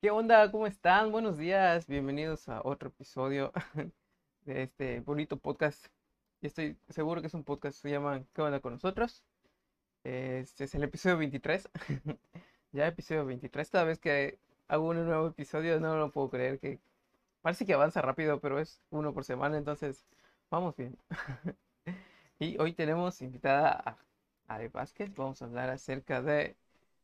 ¿Qué onda? ¿Cómo están? Buenos días. Bienvenidos a otro episodio de este bonito podcast. Y estoy seguro que es un podcast que se llama ¿Qué onda con nosotros? Este es el episodio 23. ya episodio 23. Cada vez que hago un nuevo episodio no lo puedo creer que parece que avanza rápido, pero es uno por semana, entonces vamos bien. y hoy tenemos invitada a Vázquez. Vamos a hablar acerca de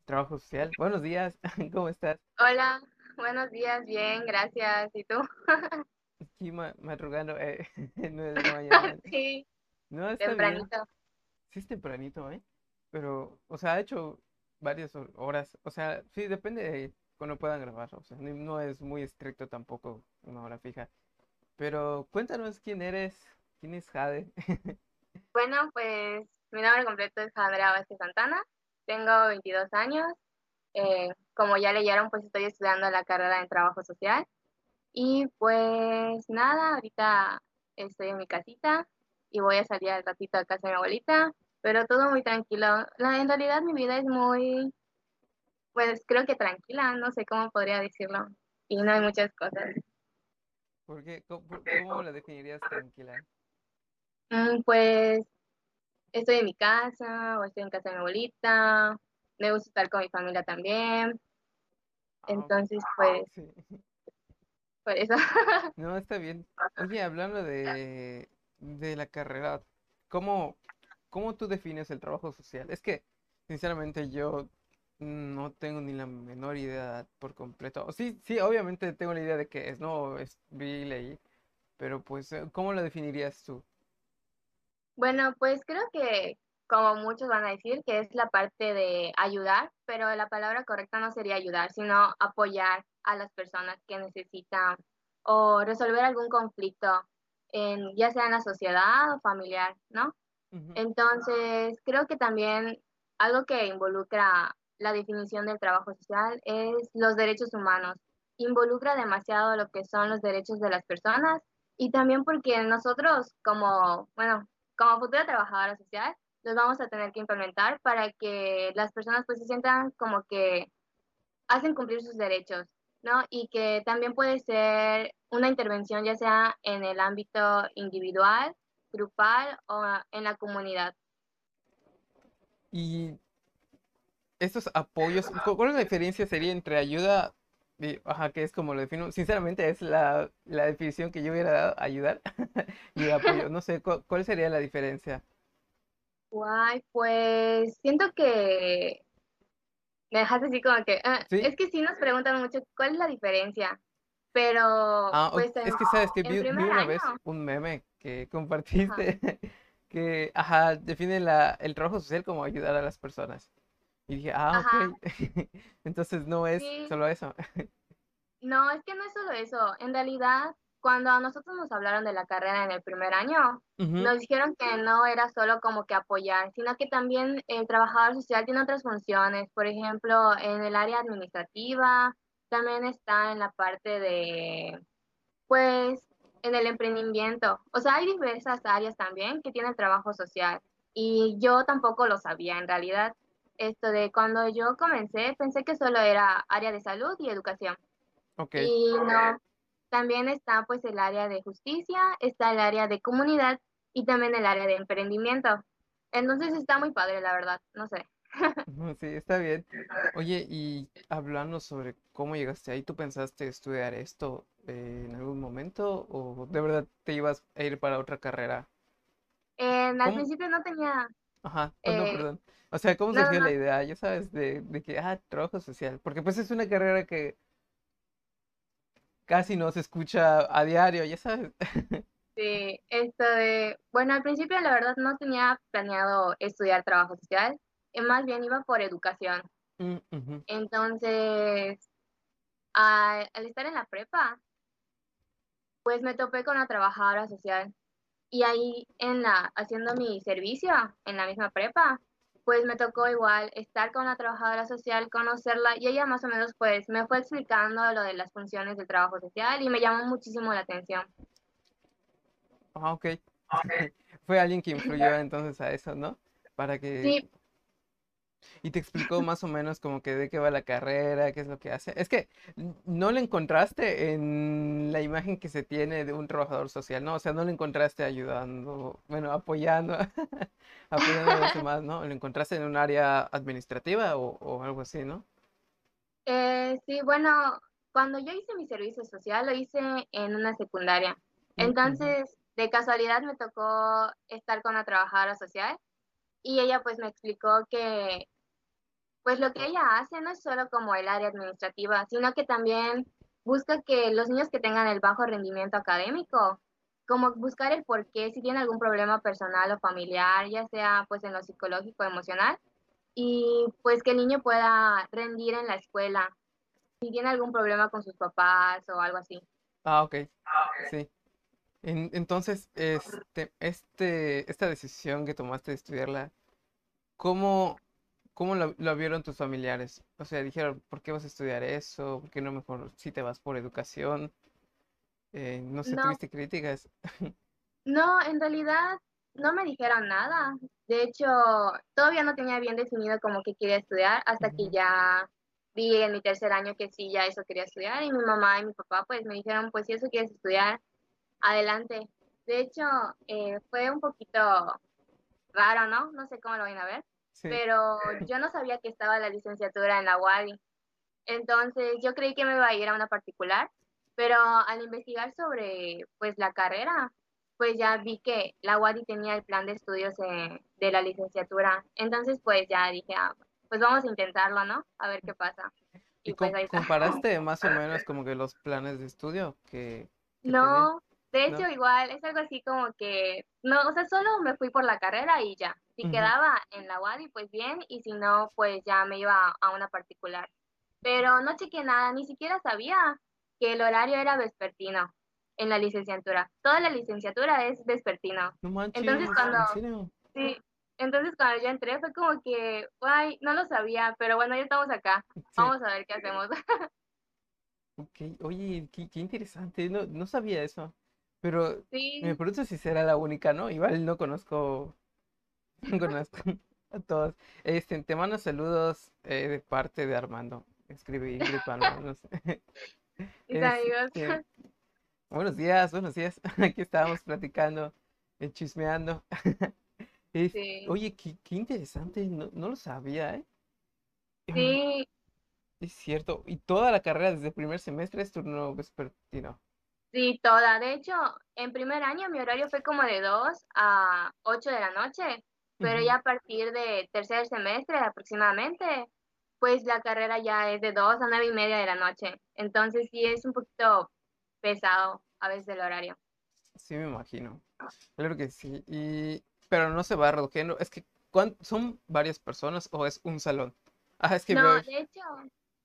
trabajo social. Buenos días, ¿cómo estás? Hola, buenos días, bien, gracias. ¿Y tú? Aquí ma- madrugando, eh, nueve de la mañana. Sí, No, está bien. tempranito. Sí es tempranito, ¿eh? Pero, o sea, ha hecho varias hor- horas. O sea, sí, depende de cuando puedan grabar. O sea, no es muy estricto tampoco una hora fija. Pero cuéntanos quién eres, quién es Jade. Bueno, pues mi nombre completo es Andrea Vázquez Santana, tengo 22 años. eh, como ya leyeron, pues estoy estudiando la carrera en trabajo social. Y pues nada, ahorita estoy en mi casita y voy a salir al ratito a casa de mi abuelita, pero todo muy tranquilo. La, en realidad mi vida es muy, pues creo que tranquila, no sé cómo podría decirlo. Y no hay muchas cosas. ¿Por qué? ¿Cómo, por- cómo la definirías tranquila? Mm, Pues estoy en mi casa o estoy en casa de mi abuelita, me gusta estar con mi familia también, Ah, entonces pues Sí. por eso. No, está bien. Oye, hablando de, de la carrera, ¿cómo, cómo tú defines el trabajo social? Es que, sinceramente, yo no tengo ni la menor idea por completo. Sí, sí, obviamente tengo la idea de qué es, ¿no? Es, vi leí, pero pues, ¿cómo lo definirías tú? Bueno, pues creo que como muchos van a decir que es la parte de ayudar, pero la palabra correcta no sería ayudar, sino apoyar a las personas que necesitan o resolver algún conflicto en ya sea en la sociedad o familiar, ¿no? Entonces, creo que también algo que involucra la definición del trabajo social es los derechos humanos. Involucra demasiado lo que son los derechos de las personas y también porque nosotros como, bueno, como futura trabajadora social, los vamos a tener que implementar para que las personas pues se sientan como que hacen cumplir sus derechos, ¿no? Y que también puede ser una intervención ya sea en el ámbito individual, grupal o en la comunidad. Y estos apoyos, cu- ¿cuál es la diferencia sería entre ayuda ajá, que es como lo defino? Sinceramente, es la, la definición que yo hubiera dado, ayudar y apoyo. No sé, ¿cu- ¿cuál sería la diferencia? Guay, pues siento que me dejaste así como que, ah, ¿Sí? es que sí nos preguntan mucho cuál es la diferencia, pero Ah, pues en, es que sabes que vi, una año, vez un meme que ajá, compartiste que, ajá, define la, el trabajo social como ayudar a las personas. Y dije, ah, ok. Entonces no es sí, solo eso. No, es que no es solo eso. En realidad, cuando a nosotros nos hablaron de la carrera en el primer año, nos dijeron que no era solo como que apoyar, sino que también el trabajador social tiene otras funciones. Por ejemplo, en el área administrativa, también está en la parte de, pues, en el emprendimiento. O sea, hay diversas áreas también que tienen trabajo social. Y yo tampoco lo sabía en realidad. Esto de cuando yo comencé, pensé que solo era área de salud y educación. Ok. Y no, también está pues el área de justicia, está el área de comunidad y también el área de emprendimiento. Entonces está muy padre, la verdad, no sé. Sí, está bien. Oye, y hablando sobre cómo llegaste ahí, ¿tú pensaste estudiar esto eh, en algún momento o de verdad te ibas a ir para otra carrera? En, al ¿Cómo? principio no tenía, Ajá, oh, no, eh, perdón. O sea, ¿cómo no, surgió la idea? Ya sabes, de, de que, ah, trabajo social. Porque pues es una carrera que casi no se escucha a diario, ya sabes. sí, esto de, bueno, al principio la verdad no tenía planeado estudiar trabajo social, eh, más bien iba por educación. Mm. Entonces, al, al estar en la prepa, pues me topé con una trabajadora social Y ahí en la, haciendo mi servicio en la misma prepa, pues me tocó igual estar con la trabajadora social, conocerla y ella más o menos pues me fue explicando lo de las funciones del trabajo social y me llamó muchísimo la atención. Ah, ok. Fue alguien que influyó entonces a eso, ¿no? Para que... Sí, Y te explicó más o menos como que de qué va la carrera, qué es lo que hace. Es que no le encontraste en la imagen que se tiene de un trabajador social, ¿no? O sea, no le encontraste ayudando, bueno, apoyando, apoyando a los demás, ¿no? Lo encontraste en un área administrativa o, o algo así, ¿no? Eh, sí, bueno, cuando yo hice mi servicio social lo hice en una secundaria. Mm. Entonces, de casualidad me tocó estar con la trabajadora social y ella pues me explicó que pues lo que ella hace no es solo como el área administrativa, sino que también busca que los niños que tengan el bajo rendimiento académico, como buscar el por qué, si tienen algún problema personal o familiar, ya sea pues en lo psicológico emocional, y pues que el niño pueda rendir en la escuela, si tiene algún problema con sus papás o algo así. Ah, ok, sí. En- entonces, este, este, esta decisión que tomaste de estudiarla, ¿cómo, cómo la, la vieron tus familiares? O sea, dijeron, ¿por qué vas a estudiar eso? ¿Por qué no mejor si te vas por educación? Eh, no sé, No, ¿tuviste críticas? no, en realidad no me dijeron nada. De hecho, todavía no tenía bien definido como que quería estudiar hasta que ya vi en mi tercer año que sí, ya eso quería estudiar y mi mamá y mi papá pues me dijeron, pues si eso quieres estudiar, adelante. De hecho, eh, fue un poquito raro, ¿no? No sé cómo lo van a ver, Sí. pero yo no sabía que estaba la licenciatura en la UADY. Entonces, yo creí que me iba a ir a una particular, pero al investigar sobre pues la carrera, pues ya vi que la UADY tenía el plan de estudios eh, de la licenciatura. Entonces, pues ya dije, ah, pues vamos a intentarlo, ¿no? A ver qué pasa. ¿Y Y pues ahí comparaste más o menos como que los planes de estudio que? No, de hecho ¿No? igual es algo así como que, no, o sea, solo me fui por la carrera y ya. Si quedaba en la UADY, pues bien, y si no, pues ya me iba a una particular. Pero no chequé nada, ni siquiera sabía que el horario era vespertino en la licenciatura. Toda la licenciatura es vespertino. No Entonces manches, cuando, ¿en serio? sí, entonces cuando yo entré fue como que, ay, no lo sabía, pero bueno, ya estamos acá. Sí. Vamos a ver qué hacemos. Ok, oye, qué, qué interesante, no, no sabía eso. Pero me Sí, pregunto si será la única, ¿no? Igual no conozco, no conozco a todos. Este, te mando saludos eh, de parte de Armando. Escribe Ingrid no sé. Este, buenos días, buenos días. Aquí estábamos platicando, eh, chismeando. Es, Sí, oye, qué, qué interesante, no, no lo sabía, ¿eh? Sí, Es cierto. Y toda la carrera desde el primer semestre es turno vespertino. Sí, toda. De hecho, en primer año mi horario fue como de 2 a 8 de la noche, pero ya a partir de tercer semestre aproximadamente, pues la carrera ya es de 2 a 9 y media de la noche. Entonces sí es un poquito pesado a veces el horario. Sí, me imagino. Claro que sí. Y, pero no se va reduciendo. Es que ¿cuán- son varias personas o es un salón. Ah, es que veo. No, de hecho,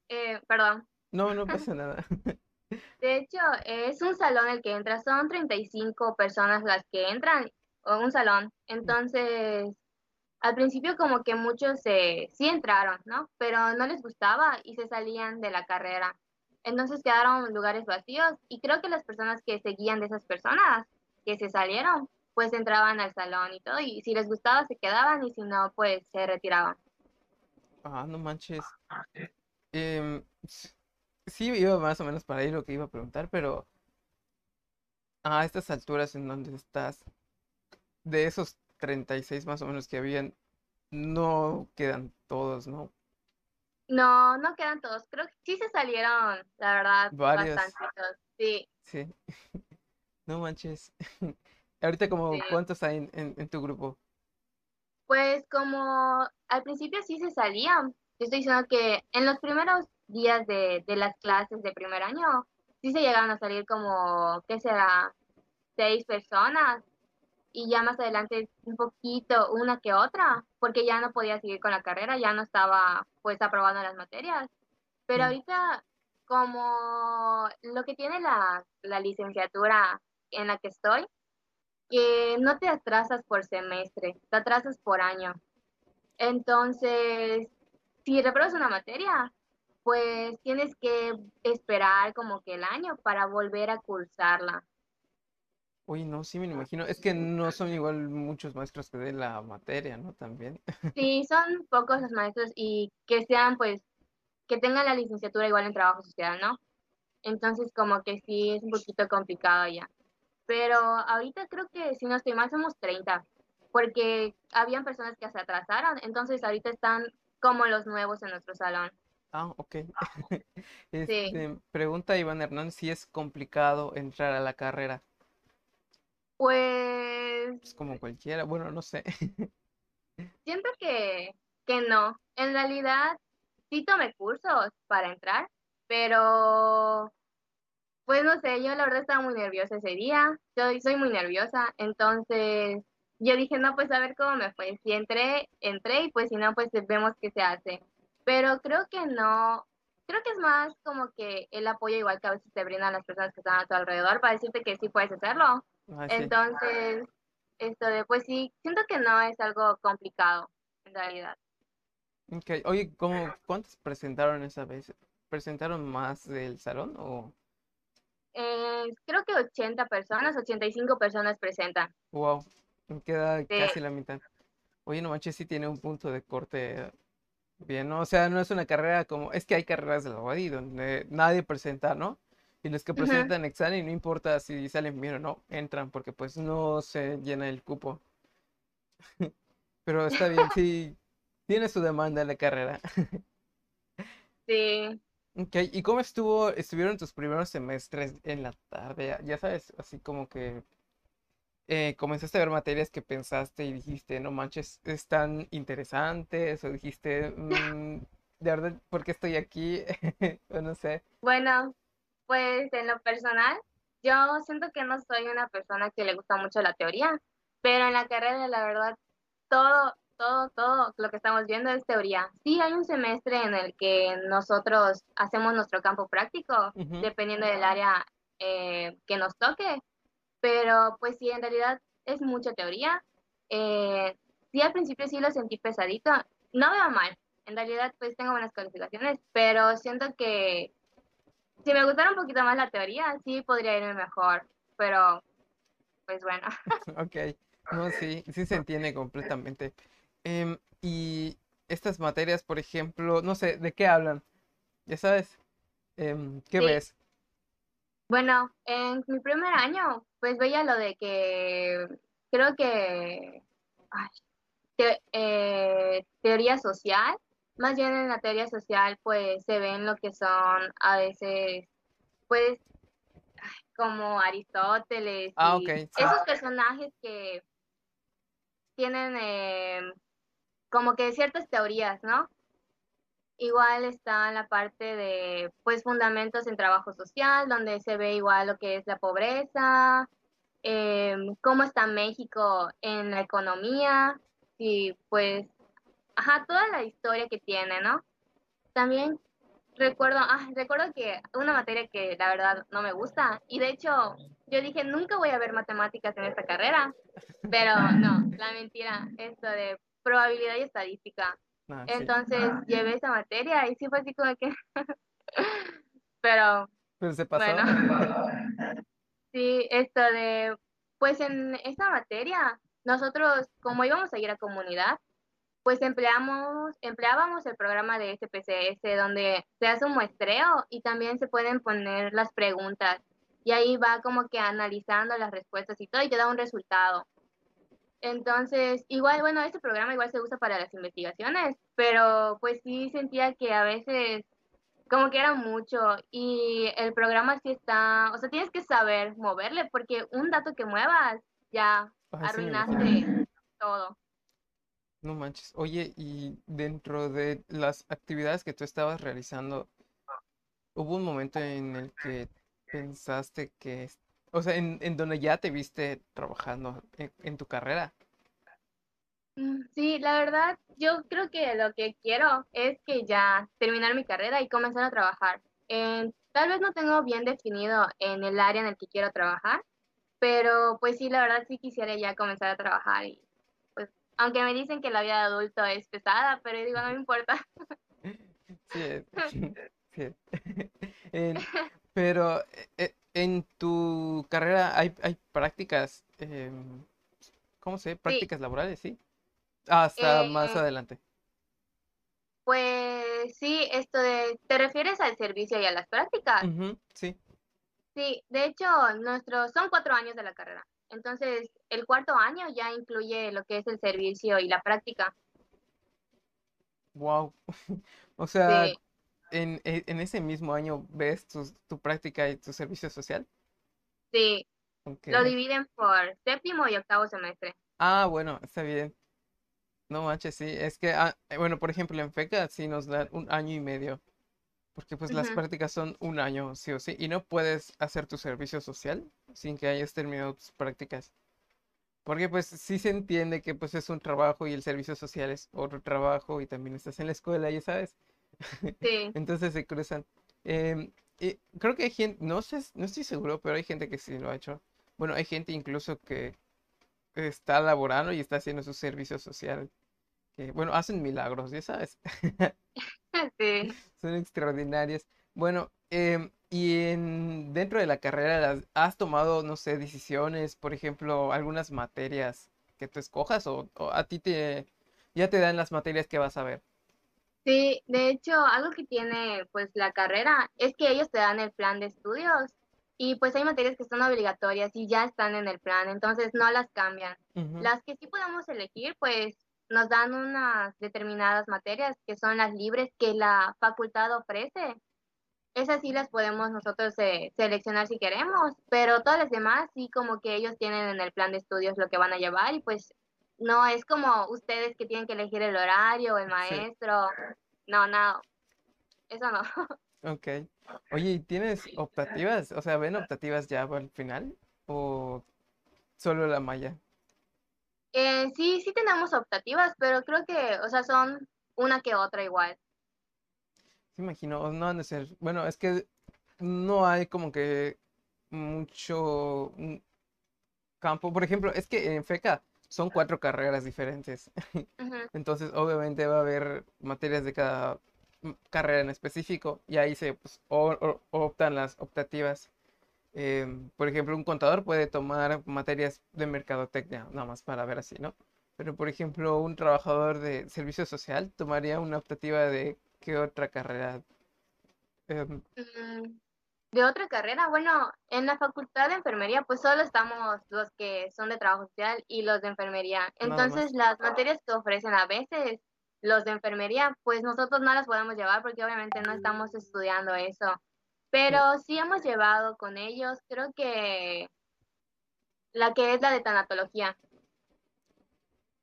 eh, perdón. No, no pasa nada. De hecho, es un salón el que entra, son 35 personas las que entran, o un salón. Entonces, Al principio como que muchos se, sí entraron, ¿no? Pero no les gustaba y se salían de la carrera. Entonces quedaron lugares vacíos y creo que las personas que seguían de esas personas que se salieron, pues entraban al salón y todo y si les gustaba se quedaban y si no, pues se retiraban. Ah, no manches. S- sí, iba más o menos para ahí lo que iba a preguntar, pero a estas alturas en donde estás, de esos 36 más o menos que habían, no quedan todos, ¿no? No, no quedan todos. Creo que sí se salieron, la verdad, Varios. bastantitos. Sí, Sí, no manches. Ahorita como sí. cuántos hay en, en- en tu grupo. Pues como al principio sí se salían, yo estoy diciendo que en los primeros días de, de las clases de primer año, sí se llegaron a salir como, ¿qué será? Seis personas y ya más adelante un poquito, una que otra, porque ya no podía seguir con la carrera, ya no estaba pues aprobando las materias. Pero Mm, ahorita como lo que tiene la, la licenciatura en la que estoy, que no te atrasas por semestre, te atrasas por año. Entonces, si repruebas una materia, pues tienes que esperar como que el año para volver a cursarla. Uy, no, sí me lo imagino. Es que no son igual muchos maestros que den la materia, ¿no? También. Sí, son pocos los maestros y que sean, pues, que tengan la licenciatura igual en trabajo social, ¿no? Entonces, como que sí es un poquito complicado ya. Pero ahorita creo que, si no estoy mal, somos 30, porque habían personas que se atrasaron, entonces ahorita están como los nuevos en nuestro salón. Ah, ok. Sí, Este, pregunta Iván Hernández si es complicado entrar a la carrera. pues Es como cualquiera, bueno, no sé. siento que, que no. En realidad, sí tomé cursos para entrar, pero Pues no sé, yo la verdad estaba muy nerviosa ese día, soy, soy muy nerviosa, entonces yo dije, no, pues a ver cómo me fue. Si entré, entré y pues si no, pues vemos qué se hace. Pero creo que no, creo que es más como que el apoyo igual que a veces te brindan las personas que están a tu alrededor para decirte que sí puedes hacerlo. Ah, sí. Entonces, esto de, pues sí, siento que no es algo complicado en realidad. Ok. Oye, ¿cómo, cuántos presentaron esa vez? ¿Presentaron más del salón o...? Eh, creo que 80 personas, 85 personas presentan. Wow, me queda Sí. casi la mitad. Oye, no manches, sí tiene un punto de corte bien, ¿no? O sea, no es una carrera como... Es que hay carreras de la UADY donde nadie presenta, ¿no? Y los que presentan examen, no importa si salen bien o no, entran porque pues no se llena el cupo. Pero está bien, sí, tiene su demanda la carrera. Sí, Ok, ¿y cómo estuvo, estuvieron tus primeros semestres en la tarde? Ya sabes, así como que eh, comenzaste a ver materias que pensaste y dijiste, no manches, están interesantes, o dijiste, "Mm, de verdad, ¿por qué estoy aquí? O no sé. bueno, pues en lo personal, yo siento que no soy una persona que le gusta mucho la teoría, pero en la carrera, la verdad, todo, todo, todo lo que estamos viendo es teoría. Sí, hay un semestre en el que nosotros hacemos nuestro campo práctico, dependiendo del área eh, que nos toque, pero pues sí, en realidad es mucha teoría. Eh, sí, al principio sí lo sentí pesadito, no me va mal, en realidad pues tengo buenas calificaciones, pero siento que si me gustara un poquito más la teoría, sí podría irme mejor, pero pues bueno. Ok, no, sí, sí se entiende completamente. Em, y estas materias, por ejemplo, no sé, ¿de qué hablan? Ya sabes, em, ¿qué Sí, ves? bueno, en mi primer año pues veía lo de que creo que ay, te- eh, teoría social, más bien en la teoría social pues se ven lo que son a veces pues como Aristóteles Ah, y esos personajes que tienen eh, como que ciertas teorías, ¿no? Igual está la parte de, pues, fundamentos en trabajo social, donde se ve igual lo que es la pobreza, eh, cómo está México en la economía, y pues, ajá, toda la historia que tiene, ¿no? También recuerdo, ah, recuerdo que una materia que la verdad no me gusta, y de hecho yo dije, nunca voy a ver matemáticas en esta carrera, pero no, la mentira, esto de probabilidad y estadística. Ah, sí. Entonces llevé esa materia y sí fue así como que, pero Pero se bueno, pasó. sí, esto de, pues en esta materia, nosotros como íbamos a ir a comunidad, pues empleamos, empleábamos el programa de SPSS donde se hace un muestreo y también se pueden poner las preguntas y ahí va como que analizando las respuestas y todo y te da un resultado. Entonces, igual, bueno, este programa igual se usa para las investigaciones, pero pues sí sentía que a veces como que era mucho y el programa sí está, o sea, tienes que saber moverle porque un dato que muevas ya Ay, sí me imagino. arruinaste todo. No manches. Oye, y dentro de las actividades que tú estabas realizando, ¿hubo un momento en el que pensaste que, o sea, en, en donde ya te viste trabajando en, en tu carrera? Mm, Sí, la verdad, yo creo que lo que quiero es que ya terminar mi carrera y comenzar a trabajar. En- tal vez no tengo bien definido en el área en el que quiero trabajar, pero pues sí, la verdad sí quisiera ya comenzar a trabajar y pues, aunque me dicen que la vida de adulto es pesada, pero yo digo, no me importa. Sí, eh, sí. En- pero, eh, eh, en tu carrera hay, hay prácticas, em, ¿cómo se? Sí, Prácticas laborales, ¿sí? Hasta más eh, adelante. pues sí, esto de, ¿te refieres al servicio y a las prácticas? Sí. Sí, de hecho, nuestros son cuatro años de la carrera. Entonces, el cuarto año ya incluye lo que es el servicio y la práctica. Wow. O sea, Sí, en, e- en ese mismo año ves tu, práctica y tu servicio social. sí, lo dividen por séptimo y octavo semestre. Ah, bueno, está bien. No manches, sí. Es que, ah, eh, bueno, por ejemplo, en FECA sí nos dan un año y medio. Porque pues las prácticas son un año, sí o sí. Y no puedes hacer tu servicio social sin que hayas terminado tus prácticas. Porque pues sí se entiende que pues es un trabajo y el servicio social es otro trabajo y también estás en la escuela, ya sabes. Sí, Entonces se cruzan. Em, y creo que hay gente, no sé, no estoy seguro, pero hay gente que sí lo ha hecho. Bueno, hay gente incluso que está laborando y está haciendo su servicio social. Que, bueno, hacen milagros, ya sabes. sí. Son extraordinarias. Bueno, em, y en, dentro de la carrera, ¿has tomado, no sé, decisiones, por ejemplo, algunas materias que tú escojas o, o a ti te, ya te dan las materias que vas a ver? Sí, de hecho, algo que tiene pues la carrera es que ellos te dan el plan de estudios y pues hay materias que son obligatorias y ya están en el plan, entonces no las cambian. Las que sí podemos elegir, pues nos dan unas determinadas materias que son las libres que la facultad ofrece. Esas sí las podemos nosotros eh, seleccionar si queremos, pero todas las demás sí como que ellos tienen en el plan de estudios lo que van a llevar y pues no es como ustedes que tienen que elegir el horario, el Sí, maestro. No, no, eso no. ok. Oye, ¿y tienes optativas? O sea, ¿ven optativas ya al final? ¿O solo la malla? Eh, sí, sí tenemos optativas, pero creo que, o sea, son una que otra igual. Sí, imagino, no han de ser. Bueno, es que no hay como que mucho mm, campo. Por ejemplo, es que en FECA son cuatro carreras diferentes. Entonces, obviamente va a haber materias de cada mm, carrera en específico y ahí se pues, o- o- optan las optativas. Em, por ejemplo, un contador puede tomar materias de mercadotecnia, nada más para ver así, ¿no? Pero, por ejemplo, un trabajador de servicio social tomaría una optativa de qué otra carrera, mm, De otra carrera, bueno, en la facultad de enfermería pues solo estamos los que son de trabajo social y los de enfermería. Entonces las materias que ofrecen a veces los de enfermería pues nosotros no las podemos llevar porque obviamente no estamos estudiando eso. Pero sí hemos llevado con ellos, creo que la que es la de tanatología,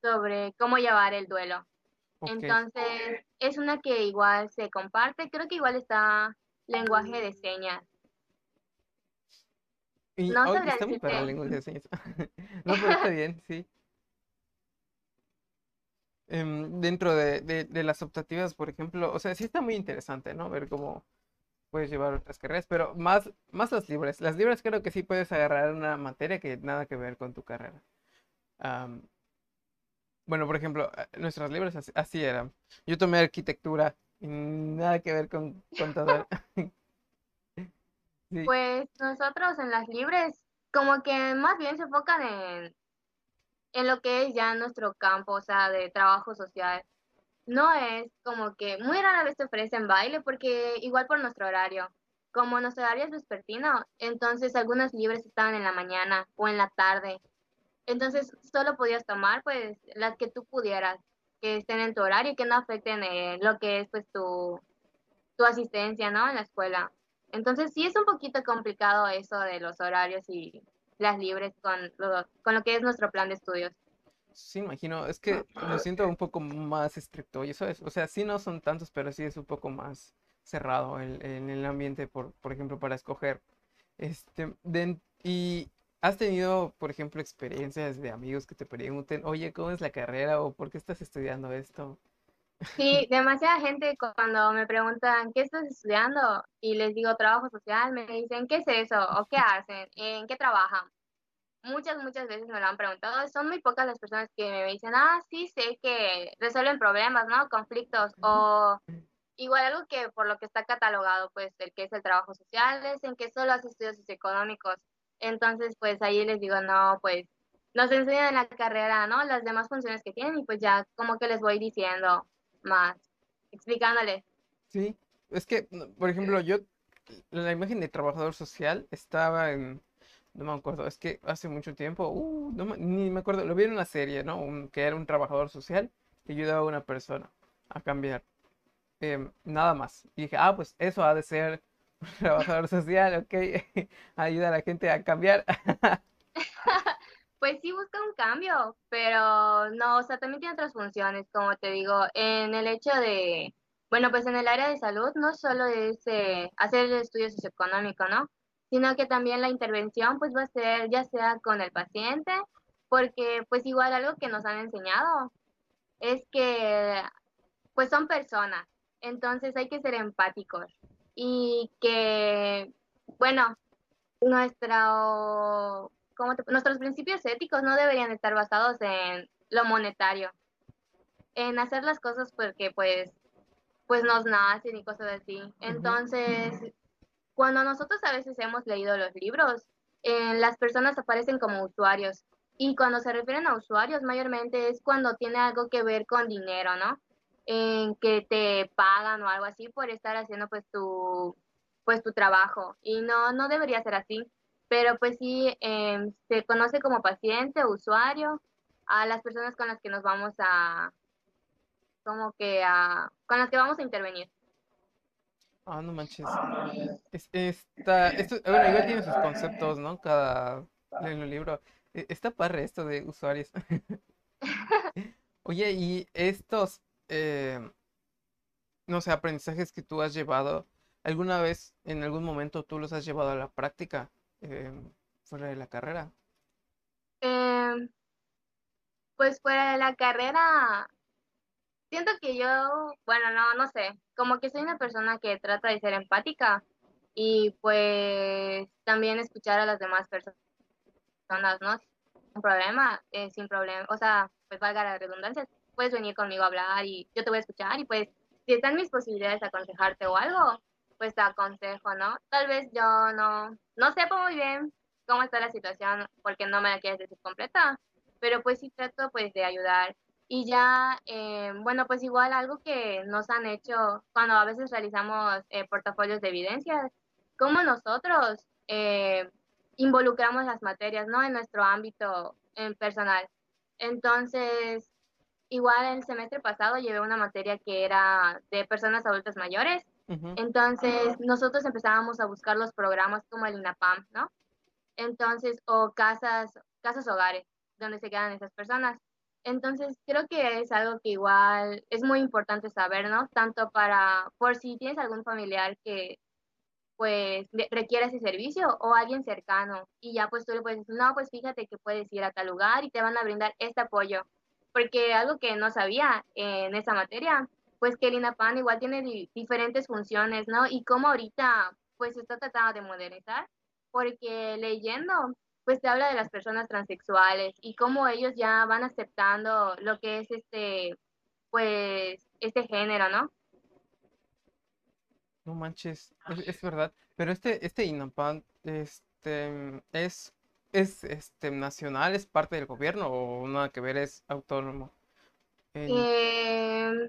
sobre cómo llevar el duelo. Entonces es una que igual se comparte, creo que igual está lenguaje de señas. Y No sabría está muy para el lenguaje de señas. No, pero está bien, sí. Em, dentro de, de, de las optativas, por ejemplo, o sea, sí está muy interesante, ¿no? Ver cómo puedes llevar otras carreras, pero más, más las libres. Las libres creo que sí puedes agarrar una materia que nada que ver con tu carrera. Am, bueno, por ejemplo, eh, nuestras libres así, así eran. Yo tomé arquitectura y nada que ver con contador. Pues nosotros en las libres como que más bien se enfocan en, en lo que es ya nuestro campo, o sea, de trabajo social. No es como que muy rara vez te ofrecen baile porque igual por nuestro horario. Como nuestro horario es vespertino, entonces algunas libres estaban en la mañana o en la tarde. Entonces solo podías tomar pues las que tú pudieras, que estén en tu horario y que no afecten eh, lo que es pues tu, tu asistencia, ¿no? En la escuela. Entonces sí es un poquito complicado eso de los horarios y las libres con lo, con lo que es nuestro plan de estudios. sí, imagino. Es que lo siento un poco más estricto y eso es, o sea, sí no son tantos, pero sí es un poco más cerrado en el ambiente, por, por ejemplo, para escoger. Este, y has tenido, por ejemplo, experiencias de amigos que te pregunten, oye, ¿cómo es la carrera? o ¿por qué estás estudiando esto? Sí, demasiada gente cuando me preguntan qué estás estudiando y les digo trabajo social, me dicen qué es eso o qué hacen, en qué trabajan. Muchas, muchas veces me lo han preguntado. Son muy pocas las personas que me dicen, ah, sí, sé que resuelven problemas, ¿no? Conflictos o igual algo que por lo que está catalogado, pues el que es el trabajo social, es en que solo hace estudios socioeconómicos. Entonces, pues ahí les digo, no, pues nos enseñan en la carrera, ¿no? Las demás funciones que tienen y pues ya como que les voy diciendo más, explicándoles. Sí, es que, por ejemplo, yo, la imagen de trabajador social estaba en, no me acuerdo, es que hace mucho tiempo, uh, no ni me acuerdo, lo vi en una serie, ¿no? que era un trabajador social que ayudaba a una persona a cambiar. Em, nada más. Y dije, ah, pues eso ha de ser un trabajador social, ok, ayuda a la gente a cambiar. pues sí busca un cambio, pero no, o sea, también tiene otras funciones, como te digo, en el hecho de, bueno, pues en el área de salud no solo es eh, hacer el estudio socioeconómico, ¿no? Sino que también la intervención pues va a ser ya sea con el paciente, porque pues igual algo que nos han enseñado es que pues son personas, entonces hay que ser empáticos y que, bueno, nuestro nuestros principios éticos no deberían estar basados en lo monetario, en hacer las cosas porque pues, pues nos nacen y cosas así. Entonces, cuando nosotros a veces hemos leído los libros, eh, las personas aparecen como usuarios. Y cuando se refieren a usuarios, mayormente es cuando tiene algo que ver con dinero, ¿no? En que te pagan o algo así por estar haciendo pues tu, pues tu trabajo. Y no, no debería ser así pero pues sí, em, se conoce como paciente usuario a las personas con las que nos vamos a, como que a, con las que vamos a intervenir. Ah, no manches. esta, esto, bueno, igual tiene sus conceptos, ¿no? Cada en el libro. E, está padre esto de usuarios. Oye, y estos, eh, no sé, aprendizajes que tú has llevado, ¿alguna vez, en algún momento, tú los has llevado a la práctica? Em, fuera de la carrera? Em, pues fuera de la carrera, siento que yo, bueno, no, no sé, como que soy una persona que trata de ser empática y pues también escuchar a las demás personas, ¿no? Sin problema, eh, sin problema, o sea, pues valga la redundancia, puedes venir conmigo a hablar y yo te voy a escuchar y pues si están mis posibilidades de aconsejarte o algo, pues te aconsejo, ¿no? Tal vez yo no, no sepa muy bien cómo está la situación porque no me la quieres decir completa, pero pues sí trato pues de ayudar. Y ya, eh, bueno, pues igual algo que nos han hecho cuando a veces realizamos eh, portafolios de evidencias, cómo nosotros eh, involucramos las materias, ¿no? En nuestro ámbito personal. Entonces, igual el semestre pasado llevé una materia que era de personas adultas mayores entonces, nosotros empezábamos a buscar los programas como el INAPAM, ¿no? Entonces, o casas, casas hogares, donde se quedan esas personas. Entonces, creo que es algo que igual es muy importante saber, ¿no? Tanto para, por si tienes algún familiar que, pues, requiere ese servicio o alguien cercano. Y ya, pues, tú le puedes decir, no, pues, fíjate que puedes ir a tal lugar y te van a brindar este apoyo. Porque algo que no sabía en esa materia pues que el INAPAN igual tiene diferentes funciones, ¿no? Y cómo ahorita pues se está tratando de modernizar, porque leyendo pues te habla de las personas transexuales y cómo ellos ya van aceptando lo que es este pues este género, ¿no? No manches, es, verdad, pero este este INAPAN este es es este nacional, es parte del gobierno o nada que ver es autónomo. Eh,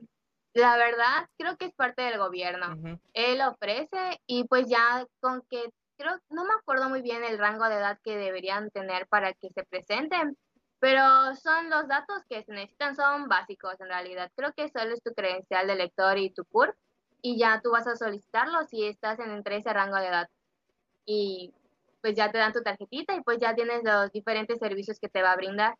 la verdad, creo que es parte del gobierno. Él ofrece y pues ya con que, creo, no me acuerdo muy bien el rango de edad que deberían tener para que se presenten, pero son los datos que se necesitan, son básicos en realidad. Creo que solo es tu credencial de lector y tu CUR y ya tú vas a solicitarlo si estás en entre ese rango de edad. Y pues ya te dan tu tarjetita y pues ya tienes los diferentes servicios que te va a brindar.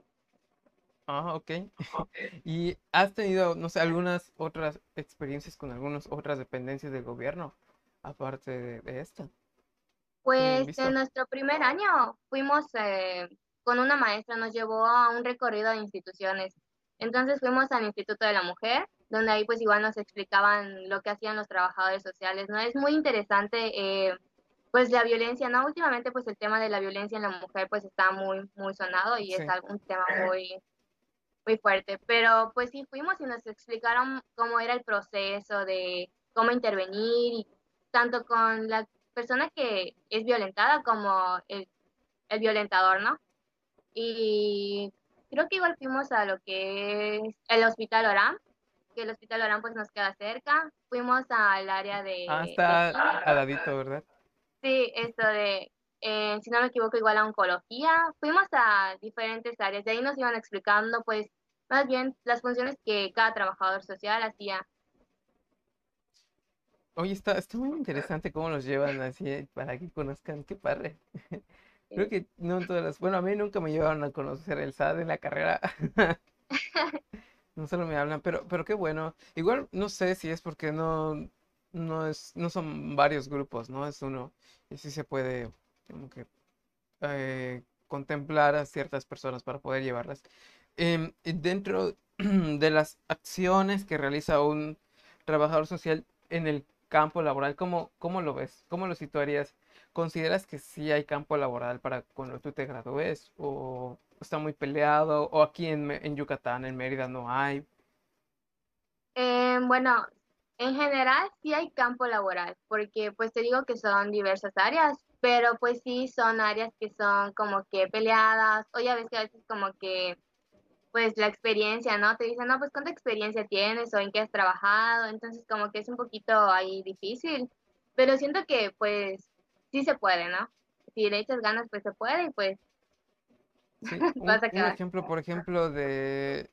Ah, ok. ¿Y has tenido, no sé, algunas otras experiencias con algunas otras dependencias del gobierno, aparte de, esta? Pues en nuestro primer año fuimos eh, con una maestra, nos llevó a un recorrido de instituciones. Entonces fuimos al Instituto de la Mujer, donde ahí pues igual nos explicaban lo que hacían los trabajadores sociales, ¿no? Es muy interesante, eh, pues la violencia, ¿no? Últimamente pues el tema de la violencia en la mujer pues está muy, muy sonado y es un tema muy, muy fuerte, pero pues sí fuimos y nos explicaron cómo era el proceso de cómo intervenir, y tanto con la persona que es violentada como el, el violentador, ¿no? Y creo que igual fuimos a lo que es el Hospital Oram, que el Hospital Oram pues nos queda cerca. Fuimos al área de... Ah, está al ladito, ¿verdad? Sí, esto de, eh, si no me equivoco, igual a oncología. Fuimos a diferentes áreas. De ahí nos iban explicando pues más bien las funciones que cada trabajador social hacía. Oye, está, está muy interesante cómo los llevan así para que conozcan, qué padre. Creo que no todas las... Bueno, a mí nunca me llevaron a conocer el SAD en la carrera. No solo me hablan, pero, pero qué bueno. Igual no sé si es porque no, no es, no son varios grupos, ¿no? Es uno. Y sí se puede como que eh, contemplar a ciertas personas para poder llevarlas. Y dentro de las acciones que realiza un trabajador social en el campo laboral, ¿cómo, cómo lo ves? ¿Cómo lo situarías? ¿Consideras que sí hay campo laboral para cuando tú te gradúes? ¿O está muy peleado? ¿O aquí en, en Yucatán, en Mérida, no hay? Eh, bueno, en general sí hay campo laboral, porque pues te digo que son diversas áreas, pero pues sí son áreas que son como que peleadas, o ya ves que a veces como que pues la experiencia, ¿no? Te dicen, no, pues cuánta experiencia tienes o en qué has trabajado, entonces como que es un poquito ahí difícil, pero siento que pues sí se puede, ¿no? Si le echas ganas, pues se puede y pues Sí, un, vas un ejemplo, por ejemplo, de,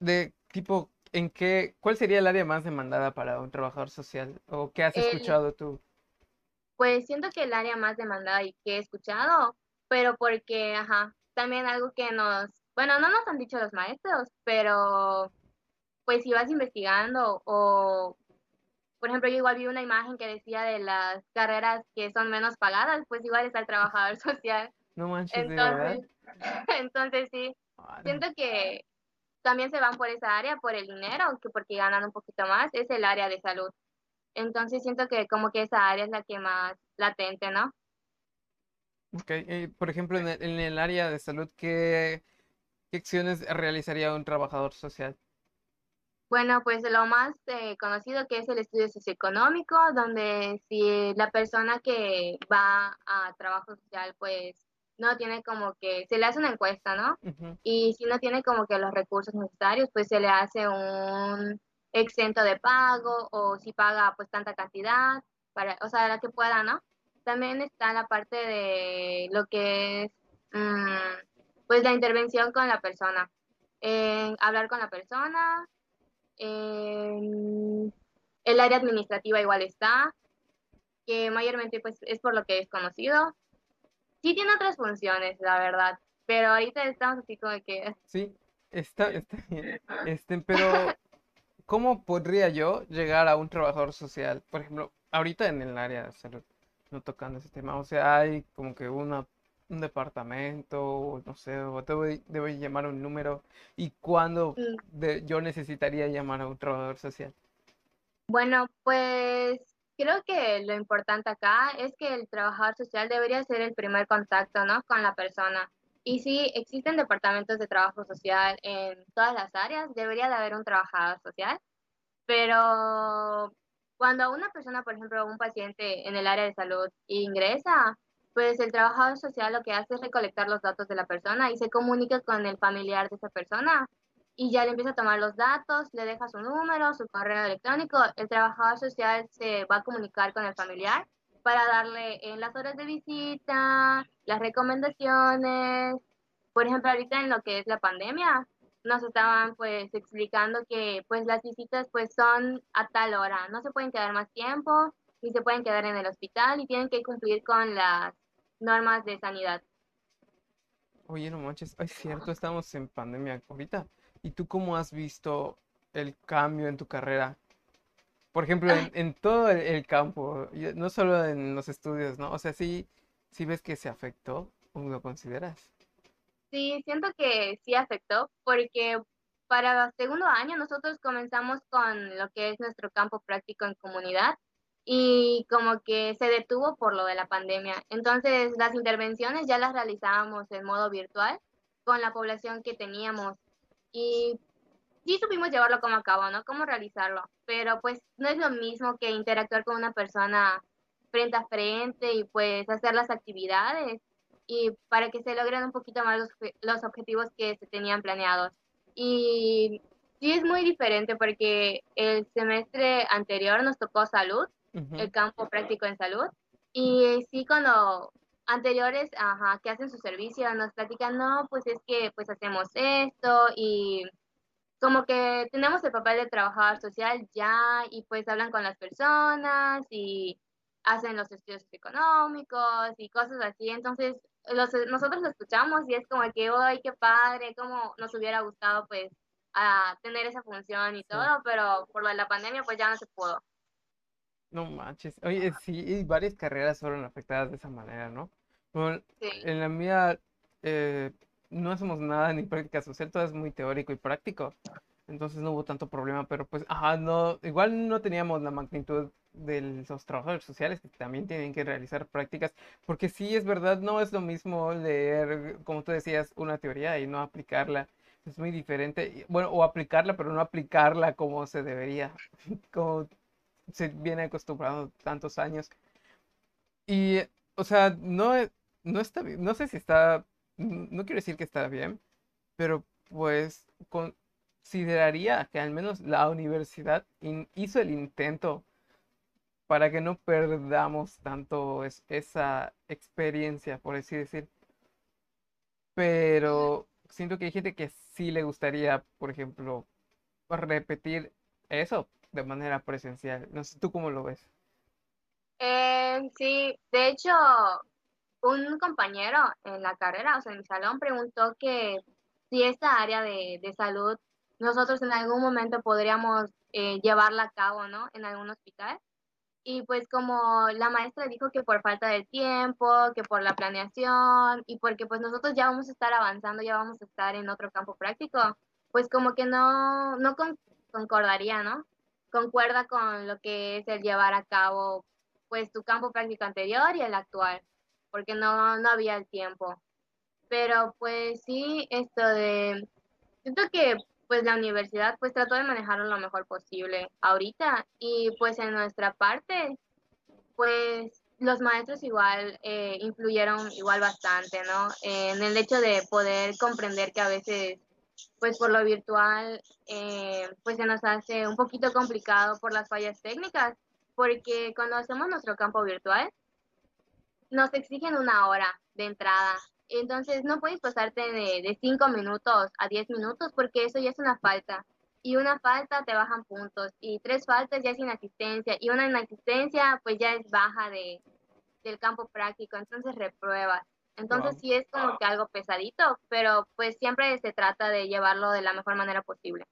de tipo, ¿en qué, cuál sería el área más demandada para un trabajador social? ¿O qué has El, escuchado tú? pues siento que el área más demandada y que he escuchado, pero porque, ajá, también algo que nos, bueno, no nos han dicho los maestros, pero pues si vas investigando o, por ejemplo, yo igual vi una imagen que decía de las carreras que son menos pagadas, pues igual está el trabajador social. No manches. Entonces, entonces sí, Órale. siento que también se van por esa área, por el dinero, que porque ganan un poquito más, es el área de salud. Entonces siento que como que esa área es la que más latente, ¿no? Ok, eh, por ejemplo, en el, en el área de salud, ¿qué, qué acciones realizaría un trabajador social? Bueno, pues lo más eh, conocido que es el estudio socioeconómico, donde si la persona que va a trabajo social, pues no tiene como que, se le hace una encuesta, ¿no? Y si no tiene como que los recursos necesarios, pues se le hace un exento de pago o si paga pues tanta cantidad, para, o sea, la que pueda, ¿no? También está la parte de lo que es mm, pues la intervención con la persona, hablar con la persona, el área administrativa igual está, que mayormente pues es por lo que es conocido. Sí tiene otras funciones, la verdad, pero ahorita estamos así como que Sí, está, está bien. Este, pero ¿cómo podría yo llegar a un trabajador social? Por ejemplo, ahorita en el área de salud, no tocando ese tema. O sea, hay como que una, un departamento, o no sé, o debo, debo llamar un número. ¿Y cuándo de- yo necesitaría llamar a un trabajador social? Bueno, pues creo que lo importante acá es que el trabajador social debería ser el primer contacto, ¿no? Con la persona. Y sí, existen departamentos de trabajo social en todas las áreas, debería de haber un trabajador social, pero cuando una persona, por ejemplo, un paciente en el área de salud ingresa, pues el trabajador social lo que hace es recolectar los datos de la persona y se comunica con el familiar de esa persona. Y ya le empieza a tomar los datos, le deja su número, su correo electrónico, el trabajador social se va a comunicar con el familiar para darle en las horas de visita, las recomendaciones. Por ejemplo, ahorita en lo que es la pandemia, nos estaban pues explicando que pues las visitas pues son a tal hora, no se pueden quedar más tiempo, ni se pueden quedar en el hospital y tienen que cumplir con las normas de sanidad. Oye, no manches, es cierto, estamos en pandemia ahorita. ¿Y tú cómo has visto el cambio en tu carrera? Por ejemplo, en, en todo el, el campo, no solo en los estudios, ¿no? O sea, sí, sí ves que se afectó, ¿o lo consideras? Sí, siento que sí afectó porque para segundo año nosotros comenzamos con lo que es nuestro campo práctico en comunidad y como que se detuvo por lo de la pandemia. Entonces las intervenciones ya las realizábamos en modo virtual con la población que teníamos y sí supimos llevarlo como a cabo, ¿no? Cómo realizarlo, pero pues no es lo mismo que interactuar con una persona frente a frente y pues hacer las actividades y para que se logren un poquito más los, los objetivos que se tenían planeados. Y sí es muy diferente porque el semestre anterior nos tocó salud, el campo práctico en salud, y sí cuando anteriores, ajá, que hacen su servicio, nos platican, no, pues es que pues hacemos esto y como que tenemos el papel de trabajador social ya y pues hablan con las personas y hacen los estudios económicos y cosas así. Entonces, los, nosotros lo escuchamos y es como que, ¡ay, qué padre! Como nos hubiera gustado pues a tener esa función y todo, pero por lo de la pandemia pues ya no se pudo. No manches. Oye, sí, varias carreras fueron afectadas de esa manera, ¿no? En la mía eh, no hacemos nada ni práctica social, todo es muy teórico y práctico. Entonces no hubo tanto problema, pero pues, ajá, no, igual no teníamos la magnitud de los trabajadores sociales que también tienen que realizar prácticas, porque sí es verdad, no es lo mismo leer, como tú decías, una teoría y no aplicarla. Es muy diferente, bueno, o aplicarla, pero no aplicarla como se debería, como se viene acostumbrado tantos años. Y, o sea, no, no está no sé si está, no quiero decir que está bien, pero pues consideraría que al menos la universidad hizo el intento para que no perdamos tanto esa experiencia, por así decir. Pero siento que hay gente que sí le gustaría, por ejemplo, repetir eso de manera presencial. No sé, ¿tú cómo lo ves? Eh, sí, de hecho, un compañero en la carrera, o sea, en mi salón, preguntó que si esta área de, salud nosotros en algún momento podríamos eh, llevarla a cabo, ¿no? En algún hospital. Y pues como la maestra dijo que por falta de tiempo, que por la planeación y porque pues nosotros ya vamos a estar avanzando, ya vamos a estar en otro campo práctico, pues como que no, no concordaría, ¿no? Concuerda con lo que es el llevar a cabo pues tu campo práctico anterior y el actual porque no, no había el tiempo. Pero pues sí, esto de, siento que pues la universidad pues trató de manejarlo lo mejor posible ahorita y pues en nuestra parte pues los maestros igual eh, influyeron igual bastante, ¿no? en el hecho de poder comprender que a veces pues por lo virtual eh, pues se nos hace un poquito complicado por las fallas técnicas porque cuando hacemos nuestro campo virtual nos exigen una hora de entrada. Entonces no puedes pasarte de, de cinco minutos a diez minutos porque eso ya es una falta. Y una falta te bajan puntos. Y tres faltas ya es inasistencia. Y una inasistencia pues ya es baja de, del campo práctico. Entonces repruebas. Entonces sí es como que algo pesadito, pero pues siempre se trata de llevarlo de la mejor manera posible.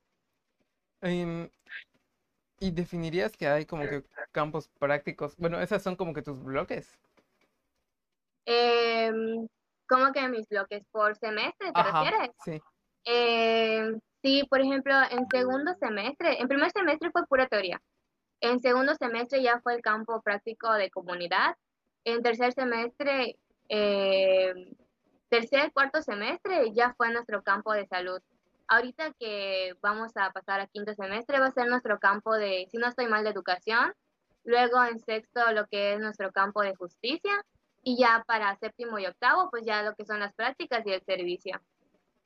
Em, ¿Y definirías que hay como que campos prácticos? Bueno, esas son como que tus bloques. Eh, ¿Cómo que mis bloques? ¿Por semestre te refieres? Sí. Em, sí, por ejemplo, en segundo semestre, en primer semestre fue pura teoría. En segundo semestre ya fue el campo práctico de comunidad. En tercer semestre, eh, tercer, cuarto semestre ya fue nuestro campo de salud. Ahorita que vamos a pasar a quinto semestre va a ser nuestro campo de, si no estoy mal, de educación. Luego en sexto lo que es nuestro campo de justicia y ya para séptimo y octavo, pues ya lo que son las prácticas y el servicio.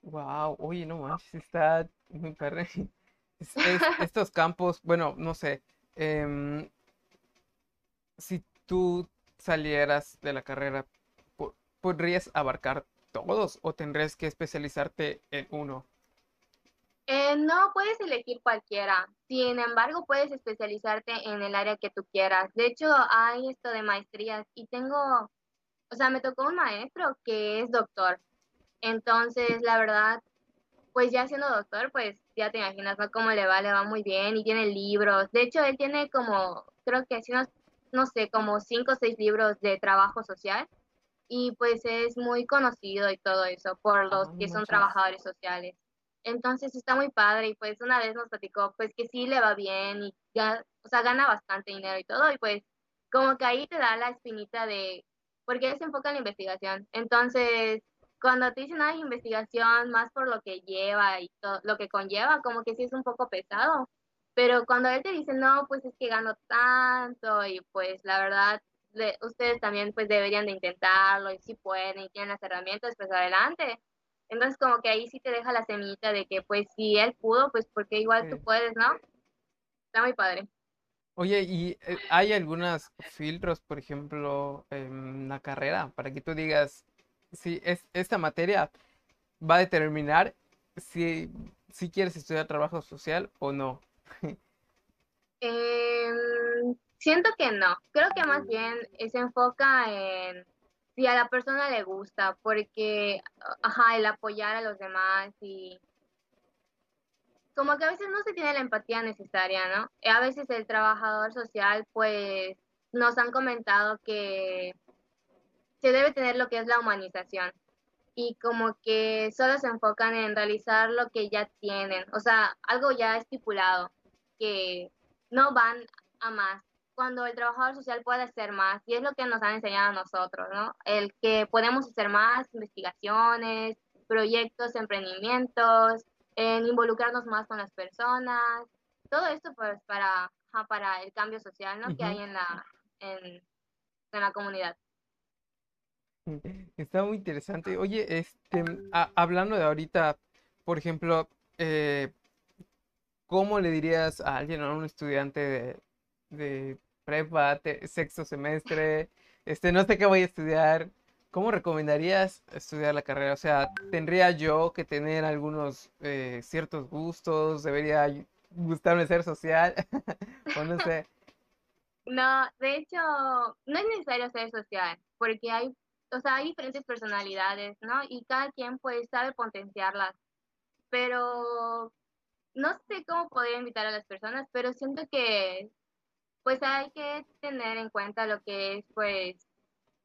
Wow, oye, no manches, está muy perre. estos campos, bueno, no sé, em, si tú salieras de la carrera, ¿podrías abarcar todos o tendrías que especializarte en uno? Eh, no, puedes elegir cualquiera. Sin embargo, puedes especializarte en el área que tú quieras. De hecho, hay esto de maestrías y tengo o sea, me tocó un maestro que es doctor. Entonces, la verdad, pues ya siendo doctor, pues ya te imaginas, ¿no? Cómo le va, le va muy bien y tiene libros. De hecho, él tiene como, creo que sí, no, no sé, como cinco o seis libros de trabajo social y pues es muy conocido y todo eso por los ah, que son trabajadores sociales. Entonces está muy padre y pues una vez nos platicó pues que sí le va bien y ya, o sea, gana bastante dinero y todo y pues como que ahí te da la espinita de porque él se enfoca en la investigación. Entonces, cuando te dicen, hay investigación, más por lo que lleva y todo, lo que conlleva, como que sí es un poco pesado. Pero cuando él te dice, no, pues es que gano tanto y pues la verdad, ustedes también pues deberían de intentarlo y si pueden y tienen las herramientas, pues adelante. Entonces como que ahí sí te deja la semillita de que pues si él pudo, pues porque igual tú puedes, ¿no? Está muy padre. Oye, ¿y eh, hay algunos filtros, por ejemplo, en la carrera, para que tú digas, si es, esta materia va a determinar si, si quieres estudiar trabajo social o no? Em, siento que no. Creo que más bien se enfoca en si a la persona le gusta, porque, ajá, el apoyar a los demás y como que a veces no se tiene la empatía necesaria, ¿no? A veces el trabajador social, pues, nos han comentado que se debe tener lo que es la humanización y como que solo se enfocan en realizar lo que ya tienen, o sea, algo ya estipulado, que no van a más. Cuando el trabajador social puede hacer más, y es lo que nos han enseñado a nosotros, ¿no? El que podemos hacer más investigaciones, proyectos, emprendimientos, en involucrarnos más con las personas, todo esto pues para, para el cambio social, ¿no? Que hay en la, en, en la comunidad. Está muy interesante. Oye, este, hablando de ahorita, por ejemplo, eh, ¿cómo le dirías a alguien, a un estudiante de, de prepa, sexto semestre, este, no sé qué voy a estudiar, ¿cómo recomendarías estudiar la carrera? O sea, ¿tendría yo que tener algunos eh, ciertos gustos? ¿Debería gustarme ser social? o no sé. No, de hecho, no es necesario ser social, porque hay o sea, hay diferentes personalidades, ¿no? Y cada quien pues sabe potenciarlas. Pero no sé cómo poder invitar a las personas, pero siento que pues hay que tener en cuenta lo que es pues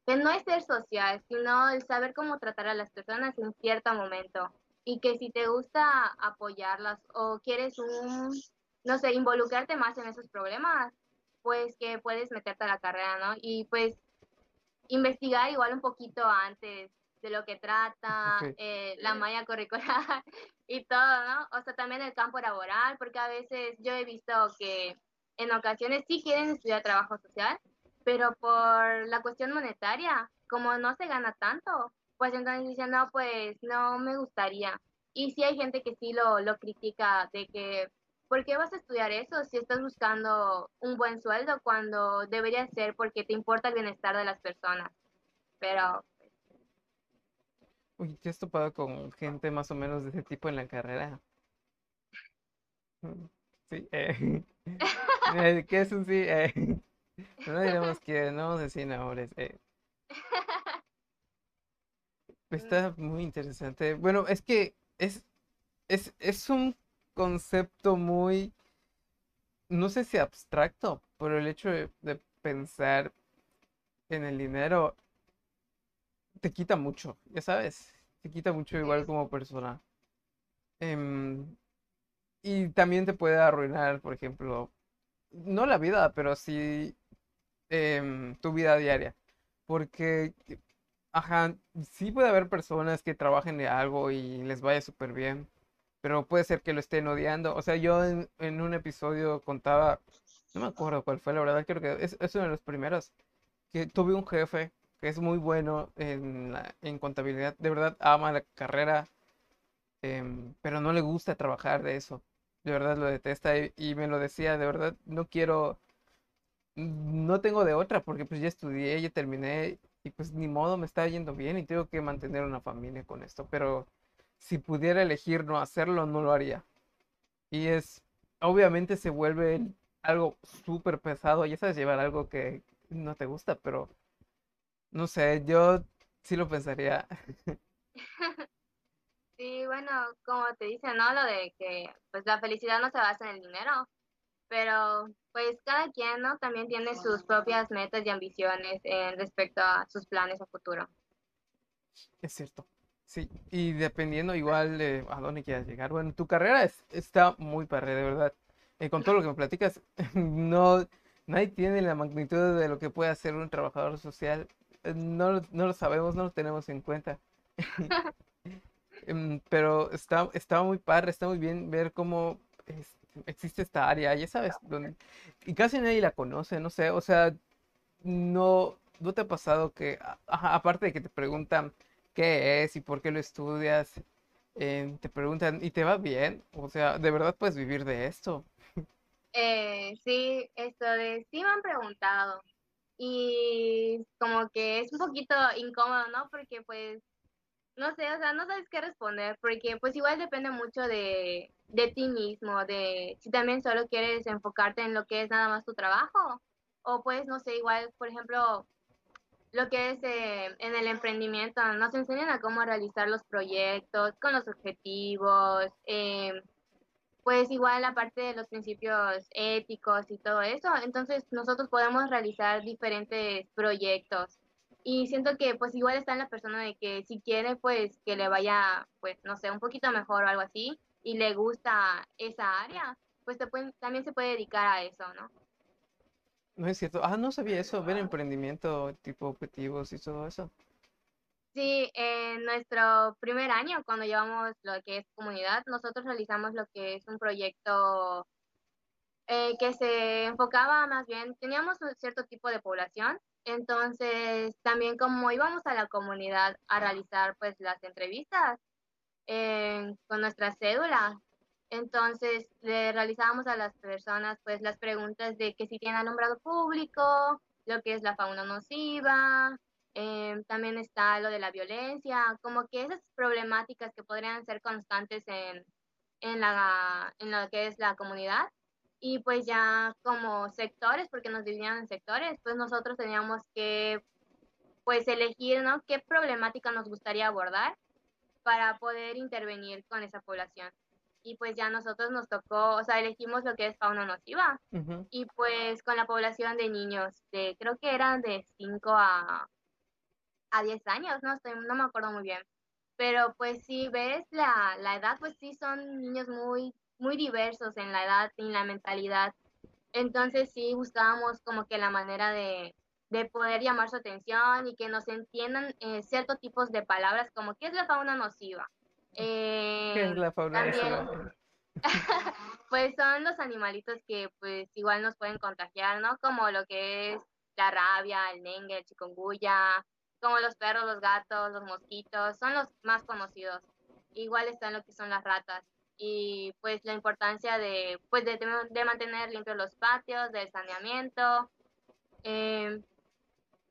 que no es ser social, sino el saber cómo tratar a las personas en cierto momento y que si te gusta apoyarlas o quieres un, no sé, involucrarte más en esos problemas, pues que puedes meterte a la carrera, ¿no? Y pues investigar igual un poquito antes de lo que trata, eh, la malla curricular y todo, ¿no? O sea, también el campo laboral, porque a veces yo he visto que en ocasiones sí quieren estudiar trabajo social, pero por la cuestión monetaria, como no se gana tanto, pues entonces dicen, no, pues no me gustaría. Y sí hay gente que sí lo, lo critica de que ¿por qué vas a estudiar eso si estás buscando un buen sueldo cuando debería ser porque te importa el bienestar de las personas? Pero... Pues, Uy, ¿te has topado con gente más o menos de ese tipo en la carrera? Sí, eh. eh. ¿Qué es un sí? Eh. No diremos que no vamos a decir nombres. Eh. Está muy interesante. Bueno, es que es, es, es un concepto muy, no sé si abstracto, pero el hecho de, pensar en el dinero te quita mucho, ya sabes, te quita mucho igual como persona. Em, y también te puede arruinar, por ejemplo, no la vida, pero sí em, tu vida diaria. Porque, ajá, sí puede haber personas que trabajen de algo y les vaya súper bien pero puede ser que lo estén odiando. O sea, yo en, un episodio contaba, no me acuerdo cuál fue, la verdad, creo que es, uno de los primeros, que tuve un jefe que es muy bueno en, en contabilidad, de verdad ama la carrera, em, pero no le gusta trabajar de eso, de verdad lo detesta y, y me lo decía, de verdad, no quiero, no tengo de otra, porque pues ya estudié, ya terminé y pues ni modo me está yendo bien y tengo que mantener una familia con esto, pero si pudiera elegir no hacerlo, no lo haría. Y es, obviamente se vuelve algo súper pesado, ya sabes llevar algo que no te gusta, pero no sé, yo sí lo pensaría. Sí, bueno, como te dicen, ¿no? Lo de que pues la felicidad no se basa en el dinero, pero pues cada quien, ¿no? También tiene sus propias metas y ambiciones en respecto a sus planes a futuro. Es cierto. Sí, y dependiendo igual de a dónde quieras llegar. Bueno, tu carrera es, está muy padre, de verdad. Eh, con todo lo que me platicas, no, nadie tiene la magnitud de lo que puede hacer un trabajador social. Eh, no, no lo sabemos, no lo tenemos en cuenta. Em, pero está, está muy padre, está muy bien ver cómo existe esta área, ya sabes, donde, y casi nadie la conoce, no sé, o sea, no, ¿no te ha pasado que, aparte de que te preguntan qué es y por qué lo estudias, eh, te preguntan, ¿y te va bien? O sea, ¿de verdad puedes vivir de esto? Eh, sí, esto de sí me han preguntado y como que es un poquito incómodo, ¿no? Porque pues, no sé, o sea, no sabes qué responder, porque pues igual depende mucho de, de ti mismo, de si también solo quieres enfocarte en lo que es nada más tu trabajo, o pues, no sé, igual, por ejemplo, lo que es eh, en el emprendimiento, nos enseñan a cómo realizar los proyectos, con los objetivos, eh, pues igual la parte de los principios éticos y todo eso. Entonces nosotros podemos realizar diferentes proyectos. Y siento que pues igual está en la persona de que si quiere pues que le vaya pues no sé, un poquito mejor o algo así y le gusta esa área, pues también se puede dedicar a eso, ¿no? No es cierto. Ah, no sabía eso, ver emprendimiento, tipo objetivos y todo eso. Sí, en nuestro primer año, cuando llevamos lo que es comunidad, nosotros realizamos lo que es un proyecto eh, que se enfocaba más bien, teníamos un cierto tipo de población, entonces también como íbamos a la comunidad a realizar pues las entrevistas eh, con nuestra cédula, entonces le realizábamos a las personas pues las preguntas de que si tienen alumbrado público, lo que es la fauna nociva, eh, también está lo de la violencia, como que esas problemáticas que podrían ser constantes en, en, la, en lo que es la comunidad. Y pues ya como sectores, porque nos dividían en sectores, pues nosotros teníamos que pues elegir, ¿no? ¿Qué problemática nos gustaría abordar para poder intervenir con esa población? y pues ya nosotros nos tocó, o sea, elegimos lo que es fauna nociva y pues con la población de niños, de, creo que eran de 5 a, a 10 años, no, Estoy, no me acuerdo muy bien, pero pues si ves la, la edad, pues sí son niños muy, muy diversos en la edad y en la mentalidad, entonces sí buscábamos como que la manera de, de poder llamar su atención y que nos entiendan eh, ciertos tipos de palabras como qué es la fauna nociva ¿Qué es eh, la fauna pues son los animalitos que pues igual nos pueden contagiar, ¿no? Como lo que es la rabia, el dengue, el chikungunya, como los perros, los gatos, los mosquitos, son los más conocidos. Igual están lo que son las ratas y pues la importancia de pues de, de mantener limpios los patios, del saneamiento. Eh,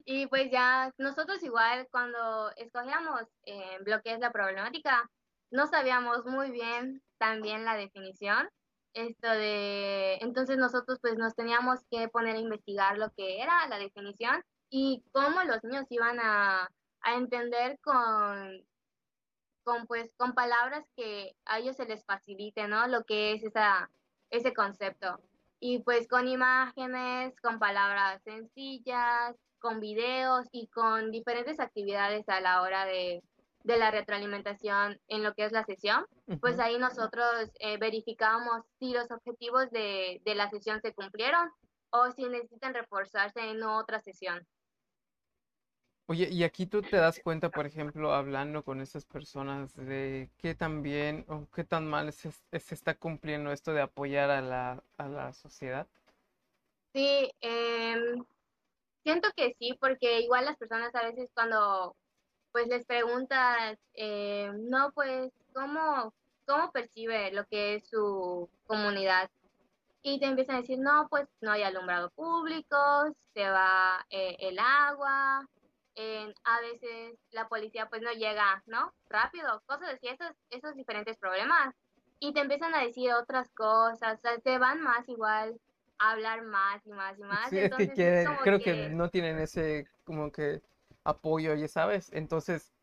y pues ya nosotros igual cuando escogíamos eh, lo la problemática, no sabíamos muy bien también la definición. Esto de, entonces nosotros pues nos teníamos que poner a investigar lo que era la definición y cómo los niños iban a, entender con, con, pues, con palabras que a ellos se les facilite, ¿no? Lo que es esa, ese concepto. Y pues con imágenes, con palabras sencillas, con videos y con diferentes actividades a la hora de, de la retroalimentación en lo que es la sesión, pues ahí nosotros eh, verificamos si los objetivos de, de, la sesión se cumplieron o si necesitan reforzarse en otra sesión. Oye, y aquí tú te das cuenta, por ejemplo, hablando con esas personas, de qué tan bien o qué tan mal se, está cumpliendo esto de apoyar a la, a la sociedad. Sí, em, siento que sí, porque igual las personas a veces cuando pues les preguntas, eh, no, pues, ¿cómo, ¿cómo percibe lo que es su comunidad? Y te empiezan a decir, no, pues no hay alumbrado público, se va eh, el agua, a veces la policía pues no llega, ¿no? Rápido, cosas así, esos, esos diferentes problemas. Y te empiezan a decir otras cosas, o sea, te van más igual a hablar más y más y más. Sí, es que creo que no tienen ese como que apoyo, ya sabes. Entonces,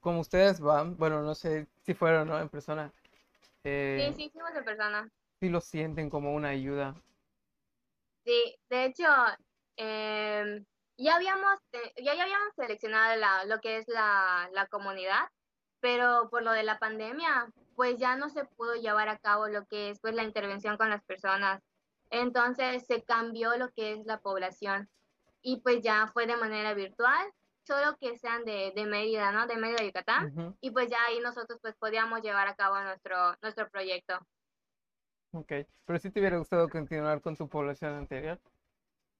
como ustedes van, bueno, no sé si fueron ¿no? en persona. Eh, sí, sí, fuimos en persona. Sí lo sienten como una ayuda. Sí, de hecho, em, ya, habíamos, ya, ya habíamos seleccionado la, lo que es la, la comunidad, pero por lo de la pandemia, pues ya no se pudo llevar a cabo lo que es pues la intervención con las personas. Entonces se cambió lo que es la población y pues ya fue de manera virtual solo que sean de, de Mérida, ¿no? De Mérida, Yucatán. Ujú, Y pues ya ahí nosotros pues podíamos llevar a cabo nuestro, nuestro proyecto. Ok, pero si te hubiera gustado continuar con tu población anterior.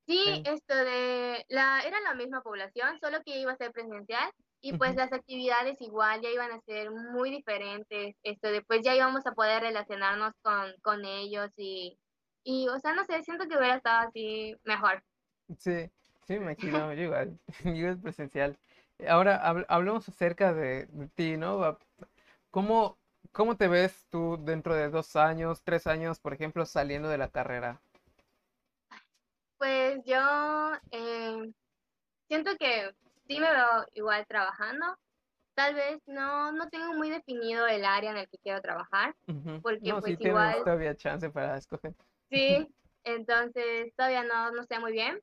Sí, esto de la era la misma población, solo que iba a ser presencial y pues las actividades igual ya iban a ser muy diferentes. Esto después ya íbamos a poder relacionarnos con, con ellos y, y, o sea, no sé, siento que hubiera estado así mejor. Sí, sí, me imagino, yo igual, yo igual presencial. Ahora habl- hablemos acerca de, de ti, ¿no? ¿Cómo, cómo te ves tú dentro de dos años, tres años, por ejemplo, saliendo de la carrera? Pues yo eh, siento que sí me veo igual trabajando. Tal vez no, no tengo muy definido el área en el que quiero trabajar, Ujú. porque No, sí pues igual todavía chance para escoger. sí, entonces todavía no, no sé muy bien,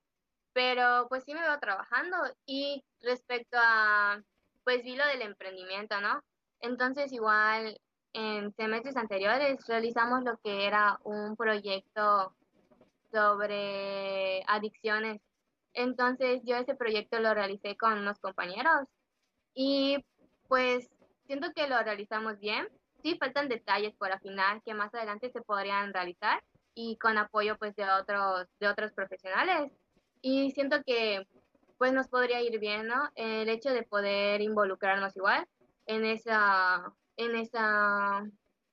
pero pues sí me veo trabajando. Y respecto a, pues vi lo del emprendimiento, ¿no? Entonces igual en semestres anteriores realizamos lo que era un proyecto sobre adicciones. Entonces yo ese proyecto lo realicé con unos compañeros y pues siento que lo realizamos bien. Sí, faltan detalles por afinar que más adelante se podrían realizar y con apoyo pues de otros, de otros profesionales. Y siento que pues nos podría ir bien, ¿no? El hecho de poder involucrarnos igual en esa, en esa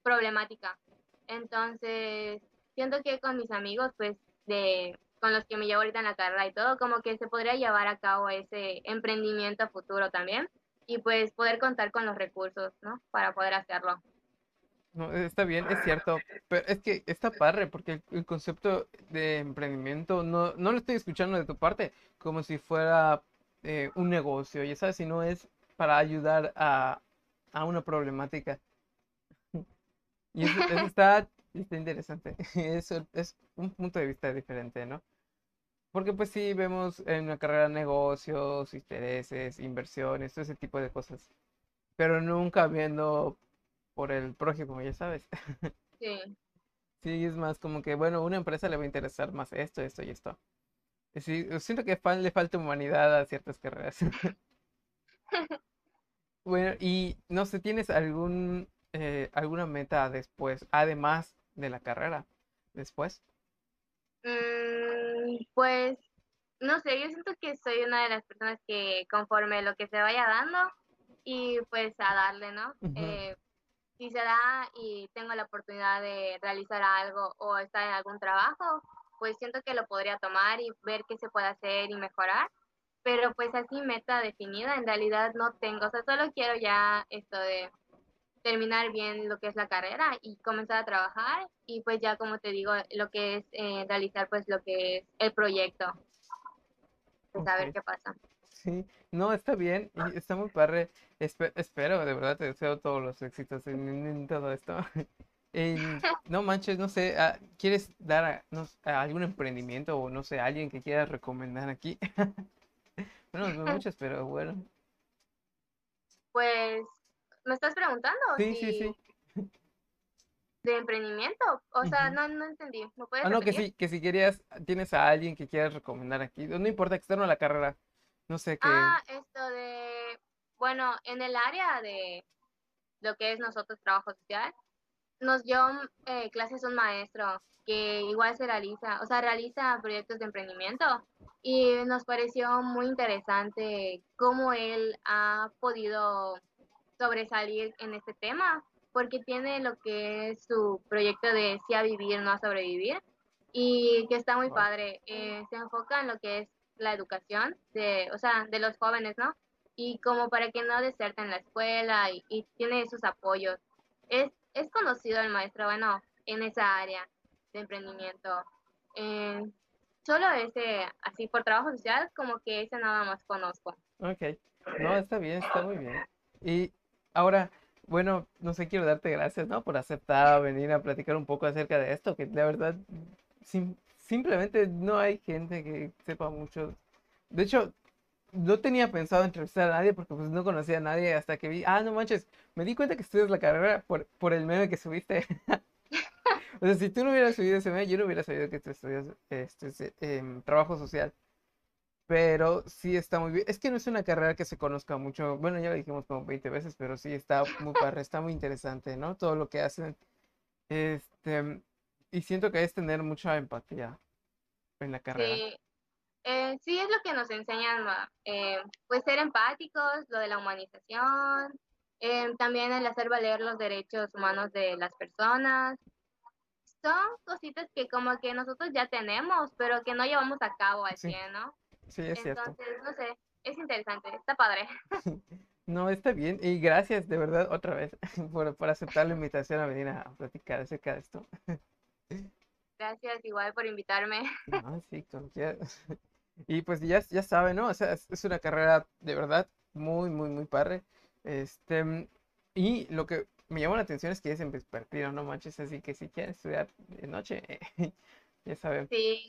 problemática. Entonces, siento que con mis amigos, pues, de, con los que me llevo ahorita en la carrera y todo, como que se podría llevar a cabo ese emprendimiento futuro también y pues poder contar con los recursos, ¿no? Para poder hacerlo. No, está bien, es cierto, pero es que está padre porque el, el concepto de emprendimiento no, no lo estoy escuchando de tu parte como si fuera eh, un negocio, ya sabes, sino es para ayudar a, a una problemática. Y eso, eso está, está interesante. Eso es un punto de vista diferente, ¿no? Porque pues sí, vemos en una carrera negocios, intereses, inversiones, todo ese tipo de cosas, pero nunca viendo por el prójimo, ya sabes. Sí. Sí, es más como que, bueno, a una empresa le va a interesar más esto, esto y esto. Sí, siento que le falta humanidad a ciertas carreras. Bueno, y no sé, ¿tienes algún eh, alguna meta después, además de la carrera? Después. Mm, pues, no sé, yo siento que soy una de las personas que conforme lo que se vaya dando y pues a darle, ¿no? Eh, si se da y tengo la oportunidad de realizar algo o estar en algún trabajo, pues siento que lo podría tomar y ver qué se puede hacer y mejorar. Pero pues así meta definida, en realidad no tengo, o sea, solo quiero ya esto de terminar bien lo que es la carrera y comenzar a trabajar y pues ya como te digo, lo que es eh, realizar pues lo que es el proyecto, pues a ver qué pasa. sí, no, está bien y está muy padre. Espe- espero, de verdad, te deseo todos los éxitos en, en todo esto. En- no manches, no sé, ah, ¿quieres dar a- no sé, a algún emprendimiento o no sé, alguien que quieras recomendar aquí? Bueno, no muchos, pero bueno. Pues, ¿me estás preguntando Sí, sí, si sí. de emprendimiento? O sea, no, no entendí. ¿Me puedes Ah, no, que sí, que si querías, tienes a alguien que quieras recomendar aquí, no importa externo a la carrera, no sé, que... Ah, esto de, bueno, en el área de lo que es nosotros trabajo social, nos dio eh, clases un maestro que igual se realiza, o sea, realiza proyectos de emprendimiento y nos pareció muy interesante cómo él ha podido sobresalir en este tema, porque tiene lo que es su proyecto de sí a vivir, no a sobrevivir, y que está muy padre. Eh, se enfoca en lo que es la educación de, o sea, de los jóvenes, ¿no? Y como para que no deserten la escuela y, y tiene sus apoyos. Es, es conocido el maestro, bueno, en esa área de emprendimiento. Eh, solo ese, así por trabajo social, como que ese nada más conozco. Ok, no, está bien, está muy bien. Y ahora, bueno, no sé, quiero darte gracias, ¿no? Por aceptar venir a platicar un poco acerca de esto, que la verdad, sim- simplemente no hay gente que sepa mucho. De hecho, no tenía pensado entrevistar a nadie porque pues no conocía a nadie hasta que vi, ah, no manches, me di cuenta que estudias la carrera por, por el meme que subiste. O sea, si tú no hubieras subido ese meme, yo no hubiera sabido que tú estudias este, em, trabajo social. Pero sí está muy bien. Es que no es una carrera que se conozca mucho. Bueno, ya lo dijimos como 20 veces, pero sí está muy está muy interesante, ¿no? Todo lo que hacen. Este, y siento que es tener mucha empatía en la carrera. Sí, eh, sí es lo que nos enseñan, eh, pues ser empáticos, lo de la humanización, eh, también el hacer valer los derechos humanos de las personas. Son cositas que como que nosotros ya tenemos, pero que no llevamos a cabo al Sí. 100, ¿no? Sí, es cierto. Entonces, no sé, es interesante, está padre. No, está bien. Y gracias de verdad otra vez por, por aceptar la invitación a venir a platicar acerca de esto. Gracias igual por invitarme. No, sí. Y pues ya, ya saben, ¿no? O sea, es, es una carrera de verdad muy, muy, muy padre. Este, y lo que me llamó la atención es que es en vespertino, no manches, así que si quieren estudiar de noche, ya saben. Sí,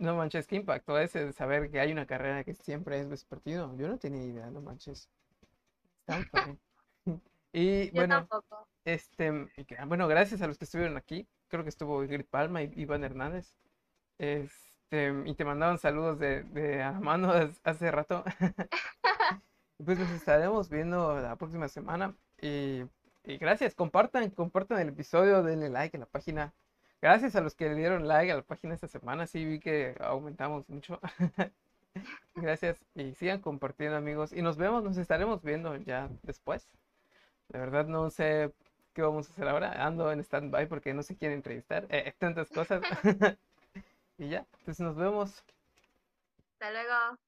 No manches, qué impacto ese de saber que hay una carrera que siempre es vespertino. Yo no tenía idea, no manches. Y yo bueno, tampoco. este, bueno, gracias a los que estuvieron aquí. Creo que estuvo Ingrid Palma y Iván Hernández. Este, y te mandaban saludos de, de a mano hace- hace rato. Pues nos estaremos viendo la próxima semana. Y, y gracias, compartan, compartan el episodio, denle like a la página. Gracias a los que le dieron like a la página esta semana. Sí, vi que aumentamos mucho. Gracias y sigan compartiendo, amigos. Y nos vemos, nos estaremos viendo ya después. De verdad no sé qué vamos a hacer ahora. Ando en stand-by porque no se quiere entrevistar. eh, tantas cosas. Y ya, pues nos vemos. Hasta luego.